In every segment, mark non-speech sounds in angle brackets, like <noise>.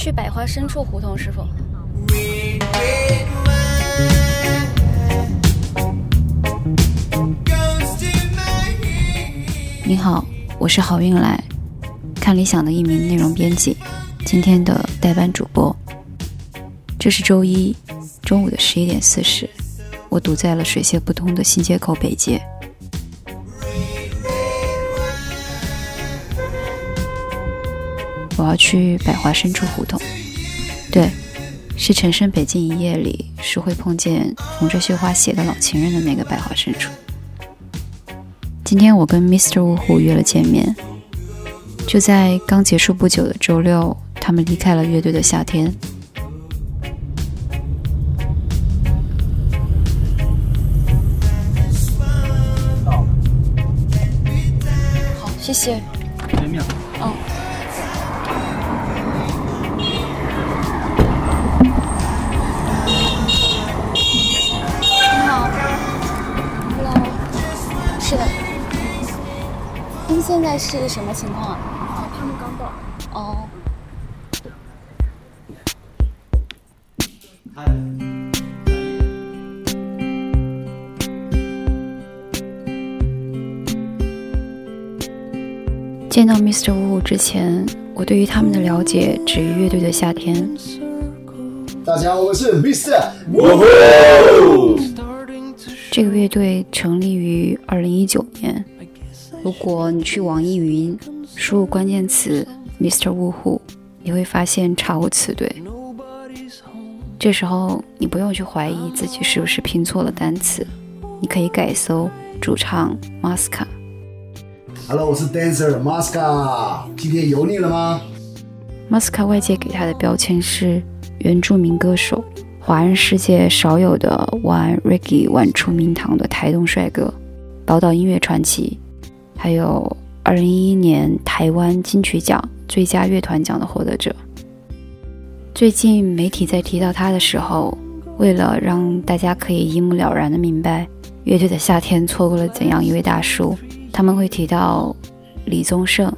去百花深处胡同是否？你好，我是好运来，看理想的一名内容编辑，今天的代班主播。这是周一中午的十一点四十，我堵在了水泄不通的新街口北街。要去百花深处胡同，对，是陈升《北京一夜》里是会碰见缝着绣花鞋的老情人的那个百花深处。今天我跟 Mr. 呜呼约了见面，就在刚结束不久的周六，他们离开了乐队的夏天。好，谢谢。见面。嗯。现在是什么情况啊？他们刚到。哦。见到 Mr. Wu 之前，我对于他们的了解止于乐队的夏天。大家好，我是 Mr. Wu。这个乐队成立于二零一九年。如果你去网易云输入关键词 Mr. Wu Hu，你会发现查无此对。这时候你不用去怀疑自己是不是拼错了单词，你可以改搜主唱 Masca。Hello，我是 Dancer Masca，今天油腻了吗？Masca 外界给他的标签是原住民歌手，华人世界少有的玩 Reggae 玩出名堂的台东帅哥，宝岛音乐传奇。还有二零一一年台湾金曲奖最佳乐团奖的获得者。最近媒体在提到他的时候，为了让大家可以一目了然的明白乐队的夏天错过了怎样一位大叔，他们会提到李宗盛、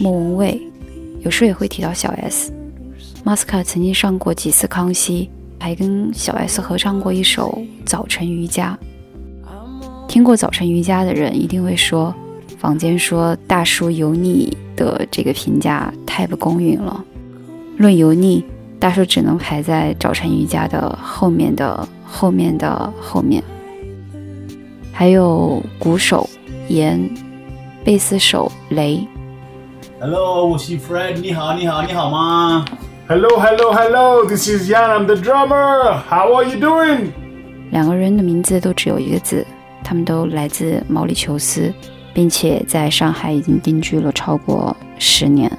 莫文蔚，有时候也会提到小 S。马斯卡曾经上过几次康熙，还跟小 S 合唱过一首《早晨瑜伽》。听过早晨瑜伽的人一定会说，坊间说大叔油腻的这个评价太不公允了。论油腻，大叔只能排在早晨瑜伽的后面的后面的后面。还有鼓手严，贝斯手雷。Hello，我是 Fred，你好，你好，你好吗？Hello，Hello，Hello，This is Yan，I'm the drummer. How are you doing？两个人的名字都只有一个字。他们都来自毛里求斯，并且在上海已经定居了超过十年。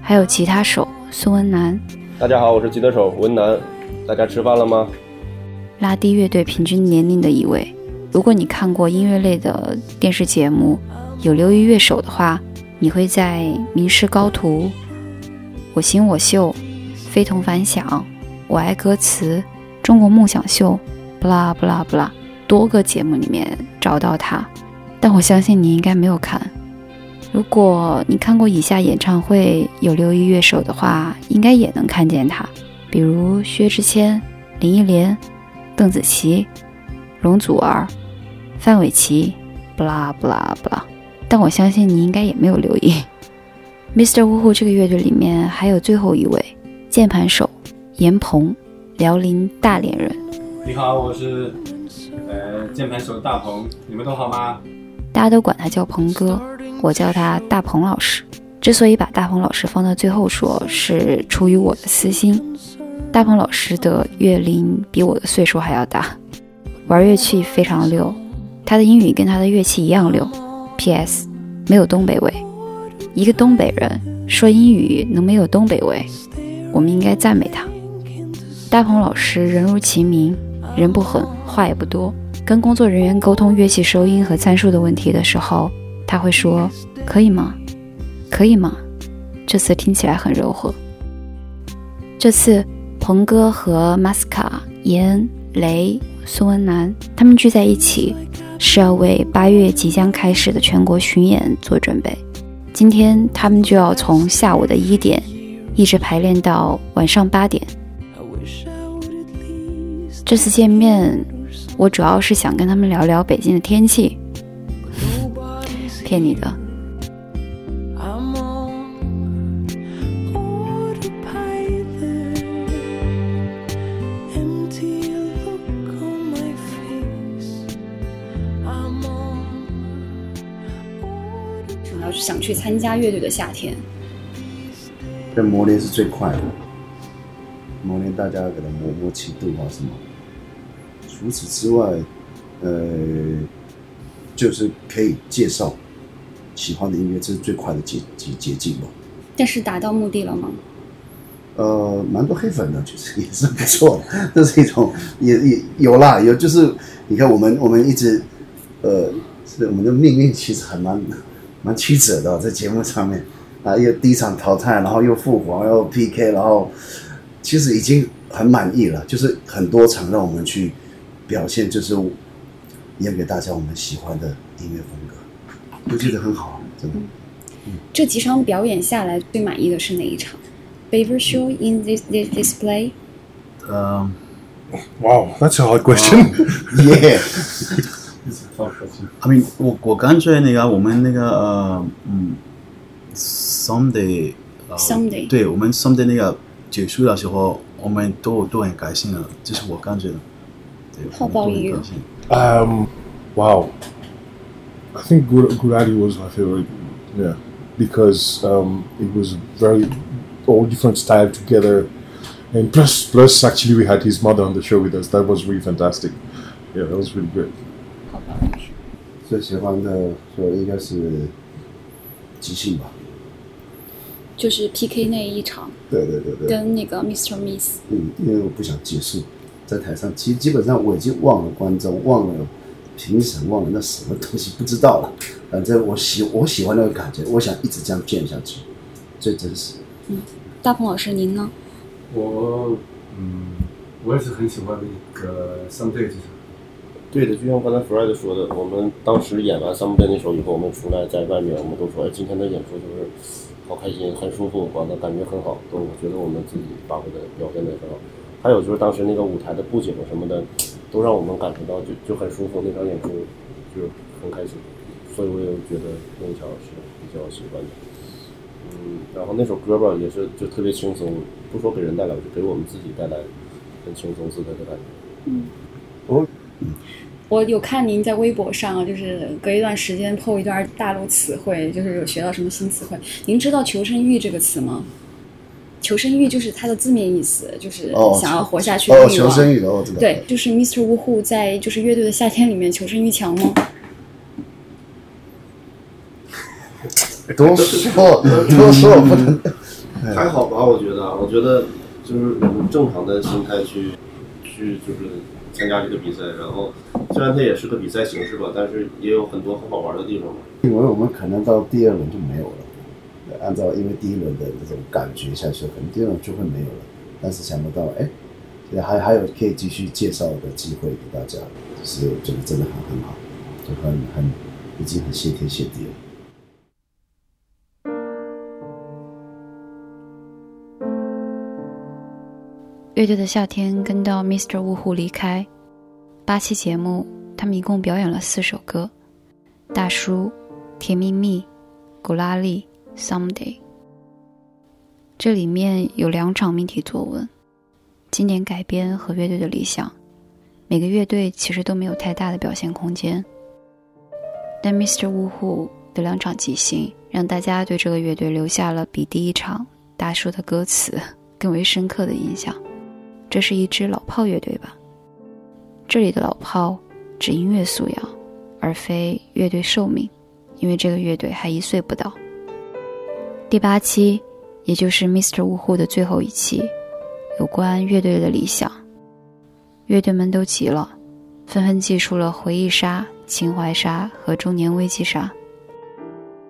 还有吉他手孙文南。大家好，我是吉他手文南。大家吃饭了吗？拉低乐队平均年龄的一位。如果你看过音乐类的电视节目，有流于乐手的话，你会在《名师高徒》《我行我秀》《非同凡响》《我爱歌词》《中国梦想秀》不啦不啦不啦。多个节目里面找到他，但我相信你应该没有看。如果你看过以下演唱会有六一乐手的话，应该也能看见他，比如薛之谦、林忆莲、邓紫棋、容祖儿、范玮琪，不啦不啦不啦。但我相信你应该也没有留意。Mr. 呜呼这个乐队里面还有最后一位键盘手严鹏，辽宁大连人。你好，我是。呃，键盘手大鹏，你们都好吗？大家都管他叫鹏哥，我叫他大鹏老师。之所以把大鹏老师放到最后说，是出于我的私心。大鹏老师的月龄比我的岁数还要大，玩乐器非常溜，他的英语跟他的乐器一样溜。P.S. 没有东北味，一个东北人说英语能没有东北味，我们应该赞美他。大鹏老师人如其名。人不狠，话也不多。跟工作人员沟通乐器收音和参数的问题的时候，他会说：“可以吗？可以吗？”这次听起来很柔和。这次鹏哥和马斯卡、严雷、孙文南他们聚在一起，是要为八月即将开始的全国巡演做准备。今天他们就要从下午的一点一直排练到晚上八点。这次见面，我主要是想跟他们聊聊北京的天气。骗你的。主要是想去参加乐队的夏天。这磨练是最快的，磨练大家给他磨默契度啊什么。除此之外，呃，就是可以介绍喜欢的音乐，这是最快的捷捷捷径嘛。但是达到目的了吗？呃，蛮多黑粉的，其实也是不错的，这是一种也也有啦，有就是你看我们我们一直呃，是我们的命运其实还蛮蛮曲折的，在节目上面啊，又第一场淘汰，然后又复活，又 PK，然后其实已经很满意了，就是很多场让我们去表现，就是演给大家我们喜欢的音乐风格，我觉得很好，真的。嗯这几场表演下来，最满意的是哪一场？Favorite show in this this this play？Um, Wow, that's a hard question. Yeah，放手机。I mean，我我感觉那个我们那个呃嗯，someday，呃 Someday 对我们 someday 那个结束的时候，我们都都很开心了，这是我感觉的。对， How 我们 about 都很 you？开心 Um, wow. I think Gur- Guradi was my favorite. Yeah, because um, it was very all different style together, and plus plus actually we had his mother on the show with us. That was really fantastic. Yeah, that was really great. 最喜欢的就应该是即兴吧。就是 PK 那一场，对对对对，跟那个 Mr. Miss。嗯，因为我不想结束， 在台上，其实基本上我已经忘了观众，忘了评审，忘了那什么东西，不知道了。反正我喜我喜欢那个感觉，我想一直这样建下去，最真实。嗯大鹏老师，您呢？我嗯，我也是很喜欢那个 Someday 这场。对的，就像刚才 Fred 说的，我们当时演完《Someday》那首以后，我们出来在外面，我们都说，哎，今天的演出就是好开心，很舒服，完了感觉很好，都我觉得我们自己发挥的表现的也很好。还有就是当时那个舞台的布景什么的，都让我们感受到就就很舒服，那场演出就很开心，所以我也觉得那一场是比较喜欢的。嗯，然后那首歌吧也是就特别轻松，不说给人带来，就给我们自己带来很轻松自在的感觉。嗯我有看您在微博上，就是隔一段时间 PO 一段大陆词汇，就是有学到什么新词汇。您知道“求生欲”这个词吗？求生欲就是它的字面意思，就是哦，想要活下去的哦，欲望。求生欲的，我知道。对，就是 Mr. Wu Hu 在就是乐队的夏天里面求生欲强吗？多说多说我不能。还好吧，我觉得，我觉得就是用正常的心态去去就是参加这个比赛，然后虽然它也是个比赛形式吧，但是也有很多很好玩的地方嘛。因为我们可能到第二轮就没有了。按照因为第一轮的这种感觉下去，可能第二轮就会没有了。但是想不到，哎，还还有可以继续介绍的机会给大家，就是我觉得真的很很好，就很很已经很谢天谢地了。乐队的夏天跟到 Mr. Wu Hu 离开，八期节目他们一共表演了四首歌，《大叔》《甜蜜蜜》《古拉利》《Someday》。这里面有两场命题作文，经典改编和乐队的理想。每个乐队其实都没有太大的表现空间，但 Mr. Wu Hu 的两场即兴，让大家对这个乐队留下了比第一场大叔的歌词 <laughs> 更为深刻的印象。这是一支老炮乐队吧？这里的老炮指音乐素养，而非乐队寿命，因为这个乐队还一岁不到。第八期，也就是 Mr. 呜呼的最后一期，有关乐队的理想。乐队们都急了，纷纷祭出了回忆杀、情怀杀和中年危机杀。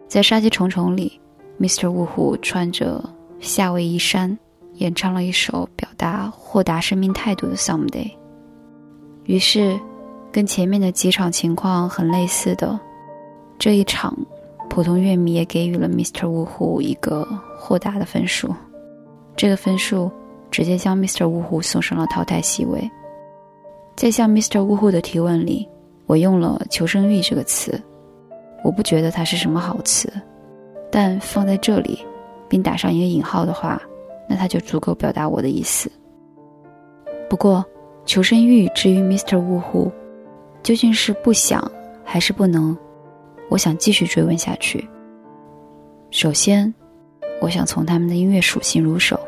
在杀机重重里，Mr. 呜呼穿着夏威夷衫，演唱了一首表达豁达生命态度的《Someday》。于是，跟前面的几场情况很类似的，这一场，普通乐迷也给予了 Mr. 呜呼一个豁达的分数。这个分数直接将 Mr. 呜呼送上了淘汰席位。在向 Mr. 呜呼的提问里，我用了“求生欲”这个词，我不觉得它是什么好词，但放在这里，并打上一个引号的话，那它就足够表达我的意思。不过，求生欲至于 Mr. 呜呼，究竟是不想还是不能？我想继续追问下去。首先，我想从他们的音乐属性入手。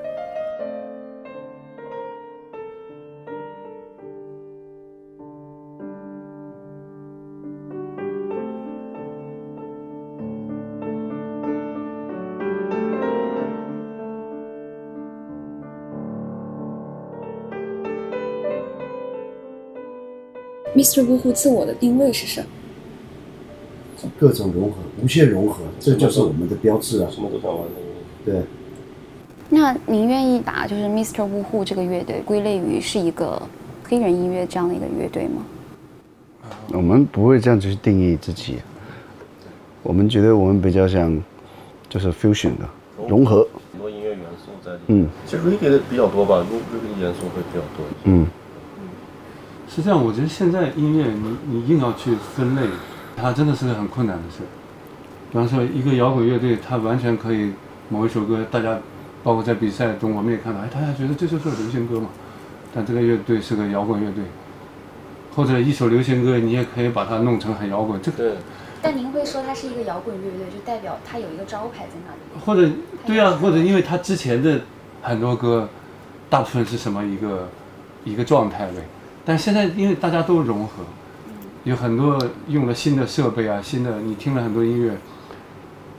Mr. 呜呼自我的定位是什么？各种融合，无限融合，这就是我们的标志啊！什么都想玩的。对，那您愿意把就是 Mr. Wu Hu 这个乐队归类于是一个黑人音乐这样的一个乐队吗？我们不会这样子去定义自己，我们觉得我们比较像就是 fusion 的融合，很多音乐元素在里面。嗯其实 reggae 的比较多吧，reggae 元素会比较多。嗯，实际上，我觉得现在音乐你你硬要去分类，它真的是个很困难的事。比方说，一个摇滚乐队，它完全可以某一首歌，大家包括在比赛中我们也看到，哎，大家觉得这就是流行歌嘛，但这个乐队是个摇滚乐队。或者一首流行歌，你也可以把它弄成很摇滚，这个对，但您会说它是一个摇滚乐队，就代表它有一个招牌在那里。或者对啊、或者因为它之前的很多歌，大部分是什么一个一个状态呗。但现在因为大家都融合，有很多用了新的设备啊，新的你听了很多音乐，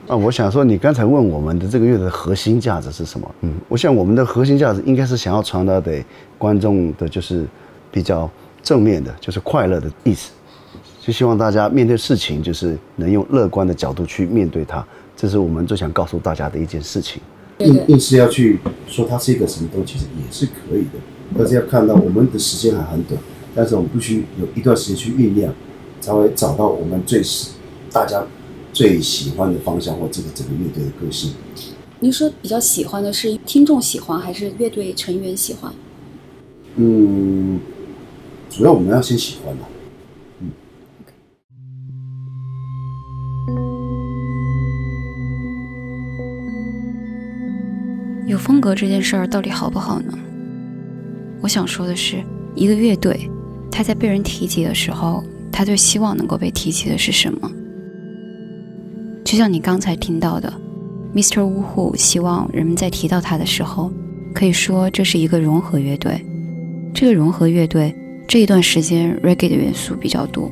啊，我想说，你刚才问我们的这个乐的核心价值是什么？嗯，我想我们的核心价值应该是想要传达给观众的，就是比较正面的，就是快乐的意思。就希望大家面对事情，就是能用乐观的角度去面对它，这是我们最想告诉大家的一件事情。硬硬是要去说它是一个什么东西，其实也是可以的，但是要看到我们的时间还很短，但是我们必须有一段时间去酝酿，才会找到我们最喜大家最喜欢的方向或这个整个乐队的个性。您说比较喜欢的是听众喜欢，还是乐队成员喜欢？嗯，主要我们要先喜欢嘛。有风格这件事儿到底好不好呢？我想说的是，一个乐队，他在被人提及的时候，他最希望能够被提起的是什么？就像你刚才听到的，Mr. 呜呼希望人们在提到他的时候，可以说这是一个融合乐队。这个融合乐队这一段时间，reggae 的元素比较多，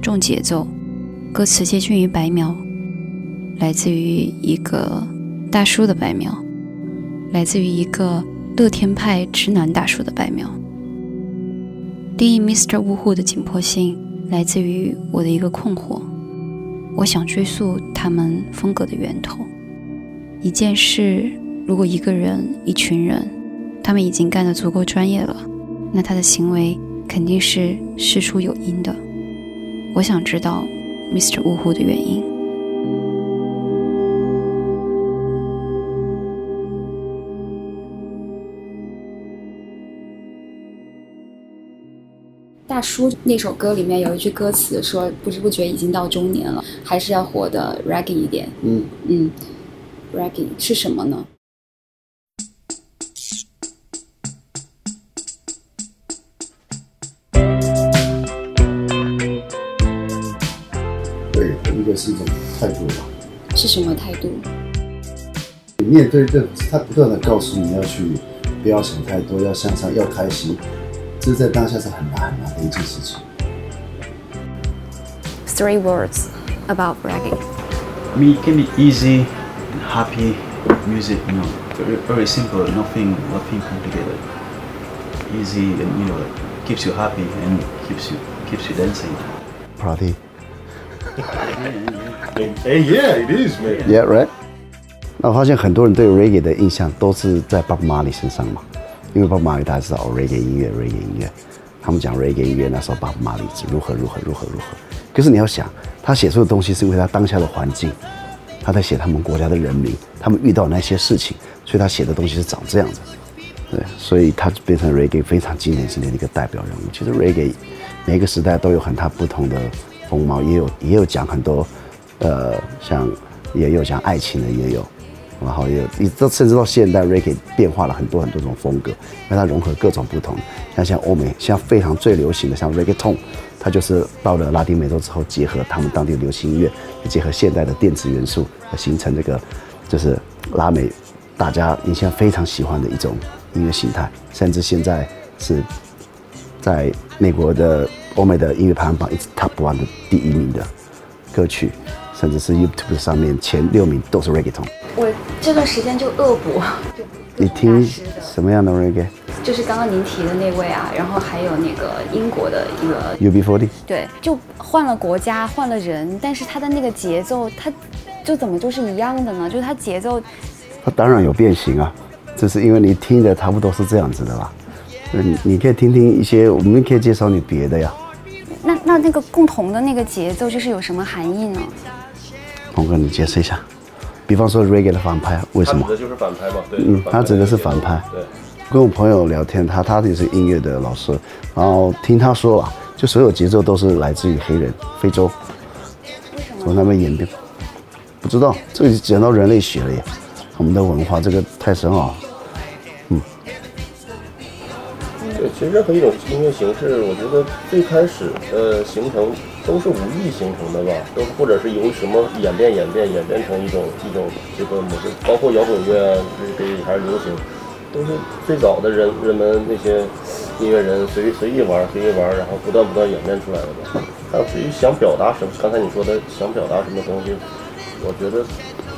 重节奏，歌词接近于白描，来自于一个大叔的白描。来自于一个乐天派直男大叔的白描。定义 Mr. 呜呼的紧迫性来自于我的一个困惑，我想追溯他们风格的源头。一件事，如果一个人、一群人，他们已经干得足够专业了，那他的行为肯定是事出有因的。我想知道 Mr. 呜呼的原因。大叔那首歌里面有一句歌词说：“不知不觉已经到中年了，还是要活得 ragging 一点。嗯，”嗯，ragging 是什么呢？对，一个是一种态度吧。是什么态度？你面对这，他不断的告诉你要去，不要想太多，要向上，要开心，这在当下是很难很难的一件事情。 Three words about reggae. Me can be easy, and happy music. You know, very, very simple. Nothing, nothing complicated. Easy and you know, keeps you happy and keeps you keeps you dancing. Party. Hey, yeah, it is, man. Yeah, right. 那我发现很多人对 reggae 的印象都是在 Bob Marley 身上嘛， 因为 Bob Marley 大家知道 reggae 音乐，reggae 音乐，他们讲 reggae 音乐那时候 Bob Marley 是如何如何如何如何。可是你要想，他写出的东西是因为他当下的环境，他在写他们国家的人民，他们遇到那些事情，所以他写的东西是长这样子。对，所以他变成 reggae 非常经典经典的一个代表人物。其实 reggae 每个时代都有很大不同的风貌，也有也有讲很多，呃，像也有讲爱情的，也有，然后也，一直甚至到现代 reggae 变化了很多很多种风格，因为它融合各种不同。像像欧美，像非常最流行的像 reggaeton，它就是到了拉丁美洲之后，结合他们当地的流行音乐，结合现代的电子元素，形成这个就是拉美大家印象非常喜欢的一种。音乐形态，甚至现在是在美国的欧美的音乐排行榜一直 top one 的第一名的歌曲，甚至是 YouTube 上面前六名都是 Reggaeton。我这段时间就恶补，你听什么样的 Reggae？就是刚刚您提的那位啊，然后还有那个英国的一个 UB40。对，就换了国家，换了人，但是他的那个节奏，他就怎么就是一样的呢？就是他节奏，他当然有变形啊。这是因为你听的差不多是这样子的啦，你你可以听听一些，我们可以介绍你别的呀。那那那个共同的那个节奏就是有什么含义呢？鹏哥，你解释一下。比方说 reggae 的反派，为什么？他指的就是反派嘛？对，嗯，他指的是反派。对。跟我朋友聊天，他他也是音乐的老师，然后听他说了，就所有节奏都是来自于黑人，非洲。从那边演变。不知道，这个讲到人类学了呀，我们的文化这个太深奥。对，其实任何一种音乐形式，我觉得最开始呃形成都是无意形成的吧，都或者是由什么演变演变演变成一种一种这个模式，包括摇滚乐啊，这个还是流行，都是最早的人人们那些音乐人随随意玩随意玩，然后不断不断演变出来的吧。但至于想表达什么，刚才你说的想表达什么东西，我觉得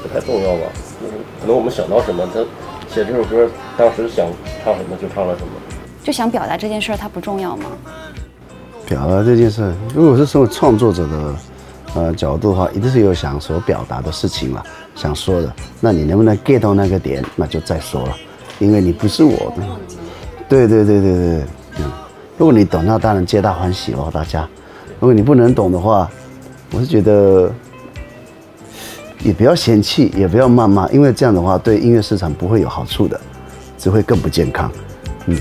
不太重要吧。就是可能我们想到什么，他写这首歌当时想唱什么就唱了什么。就想表达这件事儿，它不重要吗？表达这件事，如果是从创作者的呃角度的话，一定是有想所表达的事情了，想说的。那你能不能 get 到那个点，那就再说了，因为你不是我的。对对对对对，嗯。如果你懂，那当然皆大欢喜哦，大家。如果你不能懂的话，我是觉得也不要嫌弃，也不要谩骂，因为这样的话对音乐市场不会有好处的，只会更不健康。嗯。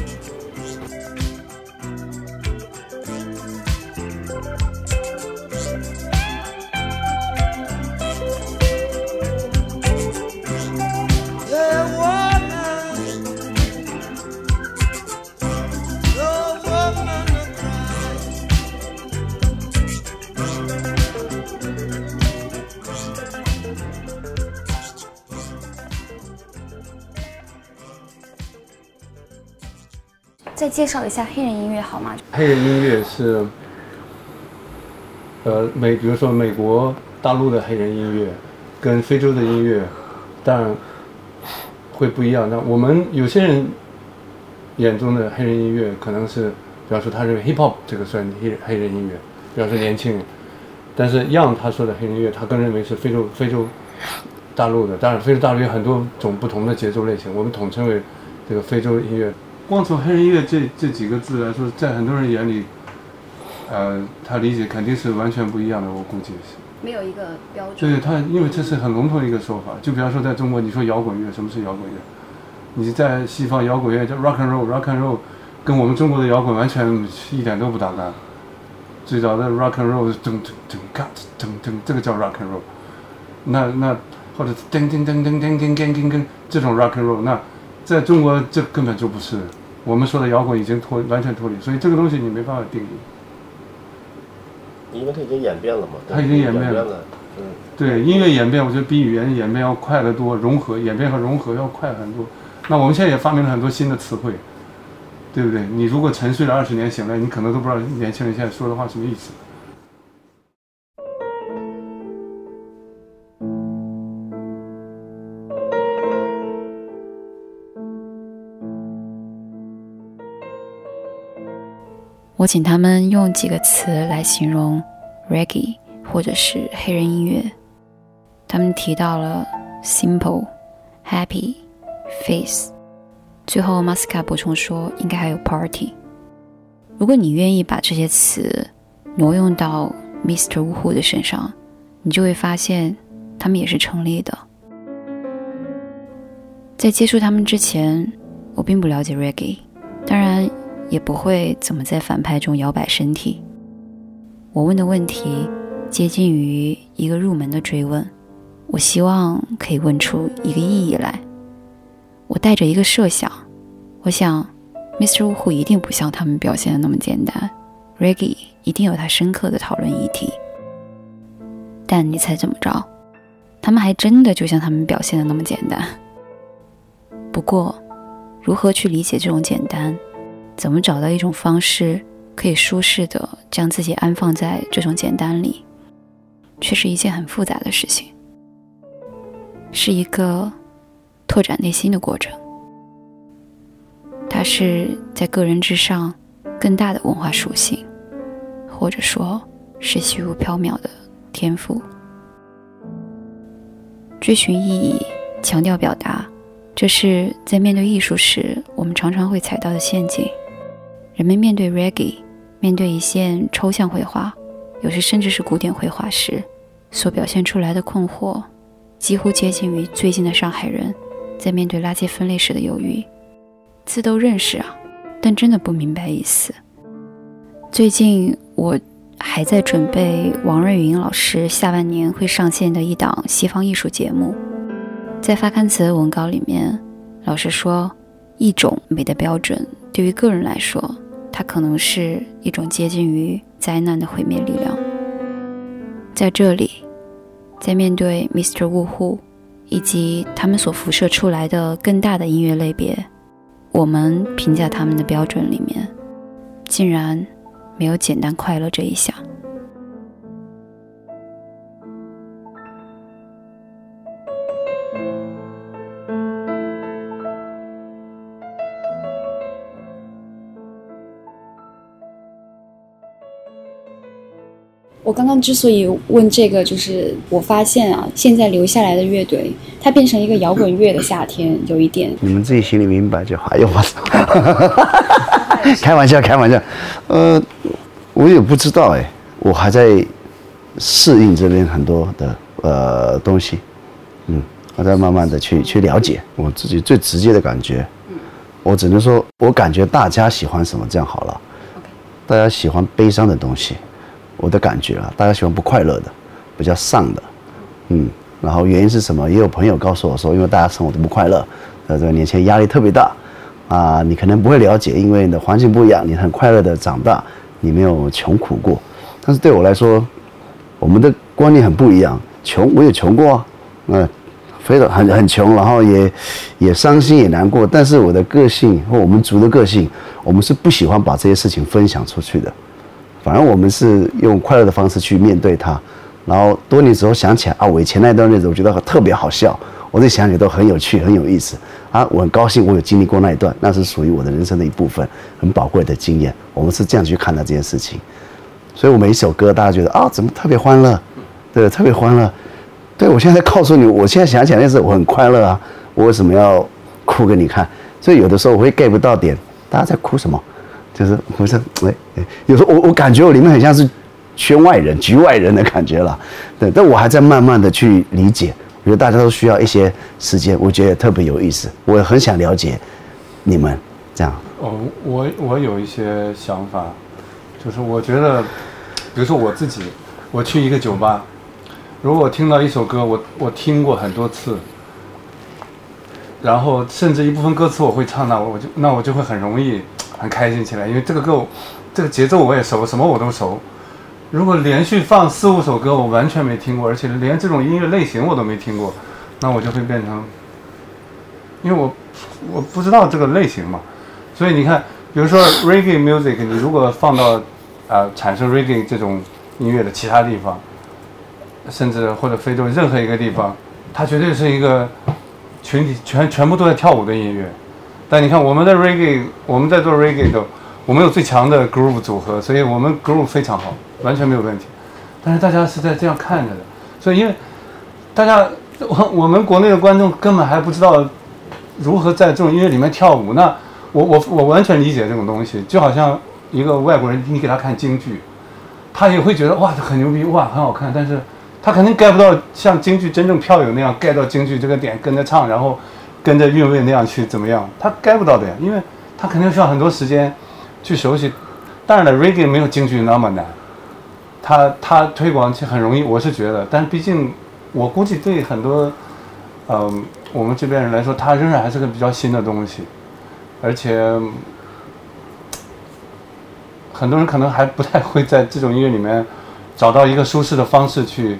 再介绍一下黑人音乐好吗？黑人音乐是，呃，美，比如说美国大陆的黑人音乐，跟非洲的音乐，当然会不一样。那我们有些人眼中的黑人音乐，可能是，比方说他认为 hip hop 这个算黑黑人音乐，比方说年轻人。但是 Young 他说的黑人音乐，他更认为是非洲非洲大陆的。当然，非洲大陆有很多种不同的节奏类型，我们统称为这个非洲音乐。光从黑人音乐这这几个字来说，在很多人眼里，呃，他理解肯定是完全不一样的。我估计是没有一个标准。对他，因为这是很笼统的一个说法。就比方说，在中国，你说摇滚乐，什么是摇滚乐？你在西方摇滚乐叫 rock and roll，rock and roll，跟我们中国的摇滚完全一点都不搭嘎。最早的 rock and roll 是噔噔噔嘎噔噔，这个叫 rock and roll。那那或者噔噔噔噔噔噔噔噔噔这种 rock and roll，那在中国这根本就不是。我们说的摇滚已经脱完全脱离，所以这个东西你没办法定义。因为它已经演变了嘛。它已经演变了。嗯。对音乐演变，我觉得比语言演变要快得多，融合演变和融合要快很多。那我们现在也发明了很多新的词汇，对不对？你如果沉睡了二十年醒来，你可能都不知道年轻人现在说的话什么意思。我请他们用几个词来形容 reggae 或者是黑人音乐。他们提到了 simple、happy、face，最后 Masca 补充说应该还有 party。如果你愿意把这些词挪用到 Mr. Wu 的身上，你就会发现他们也是成立的。在接触他们之前，我并不了解 reggae，当然也不会怎么在反派中摇摆身体。我问的问题接近于一个入门的追问，我希望可以问出一个意义来。我带着一个设想，我想，Mr. 呜呼一定不像他们表现的那么简单，Reggie 一定有他深刻的讨论议题。但你猜怎么着？他们还真的就像他们表现的那么简单。不过，如何去理解这种简单？怎么找到一种方式可以舒适的将自己安放在这种简单里，却是一件很复杂的事情，是一个拓展内心的过程。它是在个人之上更大的文化属性，或者说是虚无缥缈的天赋。追寻意义，强调表达。这是在面对艺术时，我们常常会踩到的陷阱。人们面对 reggae，面对一线抽象绘画，有时甚至是古典绘画时，所表现出来的困惑，几乎接近于最近的上海人在面对垃圾分类时的犹豫。字都认识啊，但真的不明白意思。最近我还在准备王瑞云老师下半年会上线的一档西方艺术节目。在发刊词的文稿里面，老师说，一种美的标准对于个人来说，它可能是一种接近于灾难的毁灭力量。在这里，在面对 Mr. 呜呼以及他们所辐射出来的更大的音乐类别，我们评价他们的标准里面，竟然没有简单快乐这一项。刚刚之所以问这个，就是我发现啊，现在留下来的乐队，它变成一个摇滚乐的夏天，有一点。你们自己心里明白就好。哎呦我操！<laughs> 开玩笑，开玩笑。呃，我也不知道哎，我还在适应这边很多的呃东西。嗯，我在慢慢的去去了解我自己最直接的感觉。我只能说，我感觉大家喜欢什么，这样好了。大家喜欢悲伤的东西。我的感觉啊，大家喜欢不快乐的，比较丧的，嗯，然后原因是什么？也有朋友告诉我说，因为大家生活都不快乐，呃，这个年轻人压力特别大，啊，你可能不会了解，因为你的环境不一样，你很快乐的长大，你没有穷苦过，但是对我来说，我们的观念很不一样，穷我也穷过啊，嗯，非常很很穷，然后也也伤心也难过，但是我的个性或我们族的个性，我们是不喜欢把这些事情分享出去的。反正我们是用快乐的方式去面对它，然后多年之后想起来啊，我以前那段日子，我觉得特别好笑，我在想起都很有趣，很有意思啊，我很高兴我有经历过那一段，那是属于我的人生的一部分，很宝贵的经验。我们是这样去看待这件事情，所以我每一首歌，大家觉得啊，怎么特别欢乐？对，特别欢乐。对我现在告诉你，我现在想起来那时候我很快乐啊，我为什么要哭给你看？所以有的时候我会 get 不到点，大家在哭什么？就是不是哎，有时候我我感觉我里面很像是圈外人、局外人的感觉了，对，但我还在慢慢的去理解。我觉得大家都需要一些时间，我觉得特别有意思，我也很想了解你们这样。哦，我我有一些想法，就是我觉得，比如说我自己，我去一个酒吧，如果我听到一首歌，我我听过很多次，然后甚至一部分歌词我会唱，那我就那我就会很容易。很开心起来，因为这个歌，这个节奏我也熟，什么我都熟。如果连续放四五首歌，我完全没听过，而且连这种音乐类型我都没听过，那我就会变成，因为我我不知道这个类型嘛。所以你看，比如说 reggae music，你如果放到啊产生 reggae 这种音乐的其他地方，甚至或者非洲任何一个地方，它绝对是一个群体全全部都在跳舞的音乐。但你看，我们的 reggae，我们在做 reggae 的，我们有最强的 groove 组合，所以我们 groove 非常好，完全没有问题。但是大家是在这样看着的，所以因为大家，我 <laughs> 我们国内的观众根本还不知道如何在这种音乐里面跳舞。那我我我完全理解这种东西，就好像一个外国人，你给他看京剧，他也会觉得哇，很牛逼，哇，很好看，但是他肯定 get 不到像京剧真正票友那样 get 到京剧这个点，跟着唱，然后。跟着韵味那样去怎么样，他该不到的呀，因为他肯定需要很多时间去熟悉。当然了，reggae 没有京剧那么难，他他推广起很容易，我是觉得。但毕竟我估计对很多，嗯，我们这边人来说，它仍然还是个比较新的东西，而且很多人可能还不太会在这种音乐里面找到一个舒适的方式去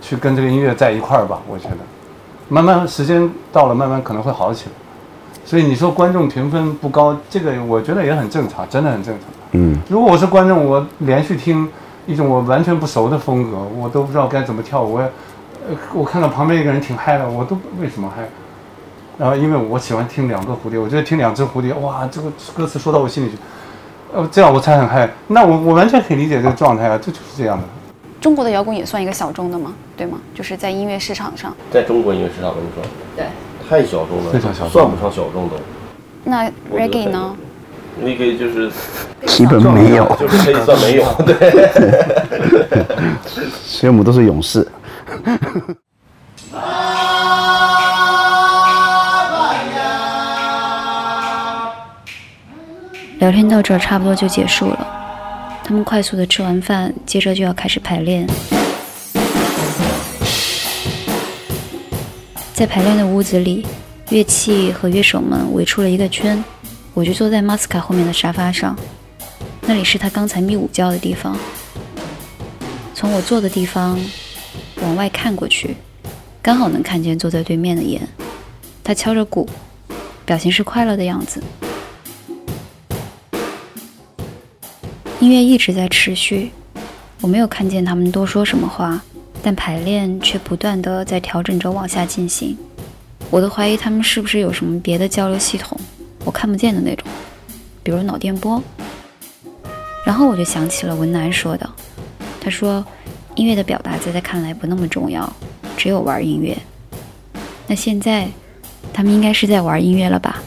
去跟这个音乐在一块儿吧。我觉得，慢慢时间到了，慢慢可能会好起来。所以你说观众评分不高，这个我觉得也很正常，真的很正常。嗯，如果我是观众，我连续听一种我完全不熟的风格，我都不知道该怎么跳。我，呃，我看到旁边一个人挺嗨的，我都为什么嗨？然后因为我喜欢听两个蝴蝶，我觉得听两只蝴蝶，哇，这个歌词说到我心里去，呃，这样我才很嗨。那我我完全可以理解这个状态啊，这就是这样的。中国的摇滚也算一个小众的吗，对吗？就是在音乐市场上。在中国音乐市场，我跟你说，对。太小众了，非常小众算不上小众的。那 reggae 呢？那个就是基本没有，就是可以算没有，对。所以我们都是勇士。聊天到这儿差不多就结束了，他们快速的吃完饭，接着就要开始排练。在排练的屋子里，乐器和乐手们围出了一个圈，我就坐在马斯卡后面的沙发上，那里是他刚才眯午觉的地方。从我坐的地方往外看过去，刚好能看见坐在对面的岩，他敲着鼓，表情是快乐的样子。音乐一直在持续，我没有看见他们多说什么话，但排练却不断的在调整着往下进行。我都怀疑他们是不是有什么别的交流系统，我看不见的那种，比如脑电波。然后我就想起了文南说的，他说音乐的表达在他看来不那么重要，只有玩音乐。那现在他们应该是在玩音乐了吧？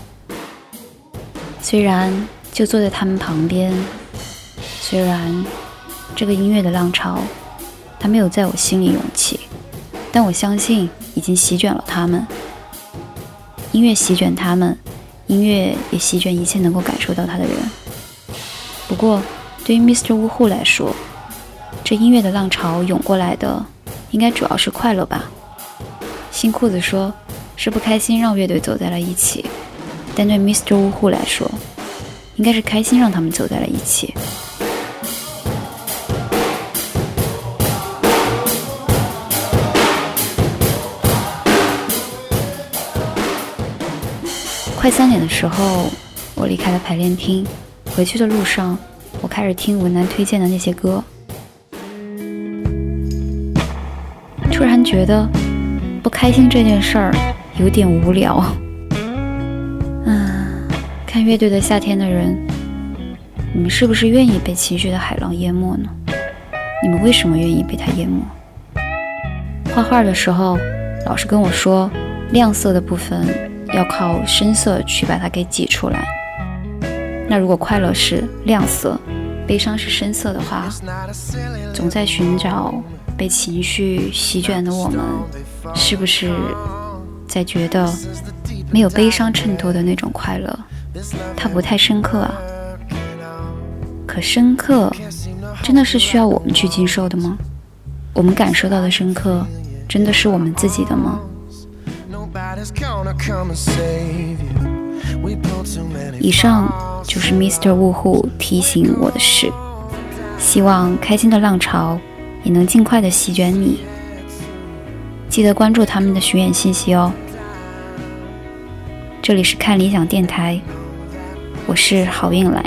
虽然就坐在他们旁边。虽然这个音乐的浪潮，它没有在我心里涌起，但我相信已经席卷了他们。音乐席卷他们，音乐也席卷一切能够感受到它的人。不过，对于 Mr. 呜呼来说，这音乐的浪潮涌过来的，应该主要是快乐吧。新裤子说，是不开心让乐队走在了一起，但对 Mr. 呜呼来说，应该是开心让他们走在了一起。快三点的时候，我离开了排练厅。回去的路上，我开始听文南推荐的那些歌。突然觉得不开心这件事儿有点无聊。嗯，看乐队的夏天的人，你们是不是愿意被情绪的海浪淹没呢？你们为什么愿意被它淹没？画画的时候，老师跟我说，亮色的部分。要靠深色去把它给挤出来。那如果快乐是亮色，悲伤是深色的话，总在寻找被情绪席卷的我们，是不是在觉得没有悲伤衬托的那种快乐，它不太深刻啊？可深刻，真的是需要我们去经受的吗？我们感受到的深刻，真的是我们自己的吗？以上就是 Mr. 呜呼提醒我的事。希望开心的浪潮也能尽快的席卷你。记得关注他们的巡演信息哦。这里是看理想电台，我是好运来。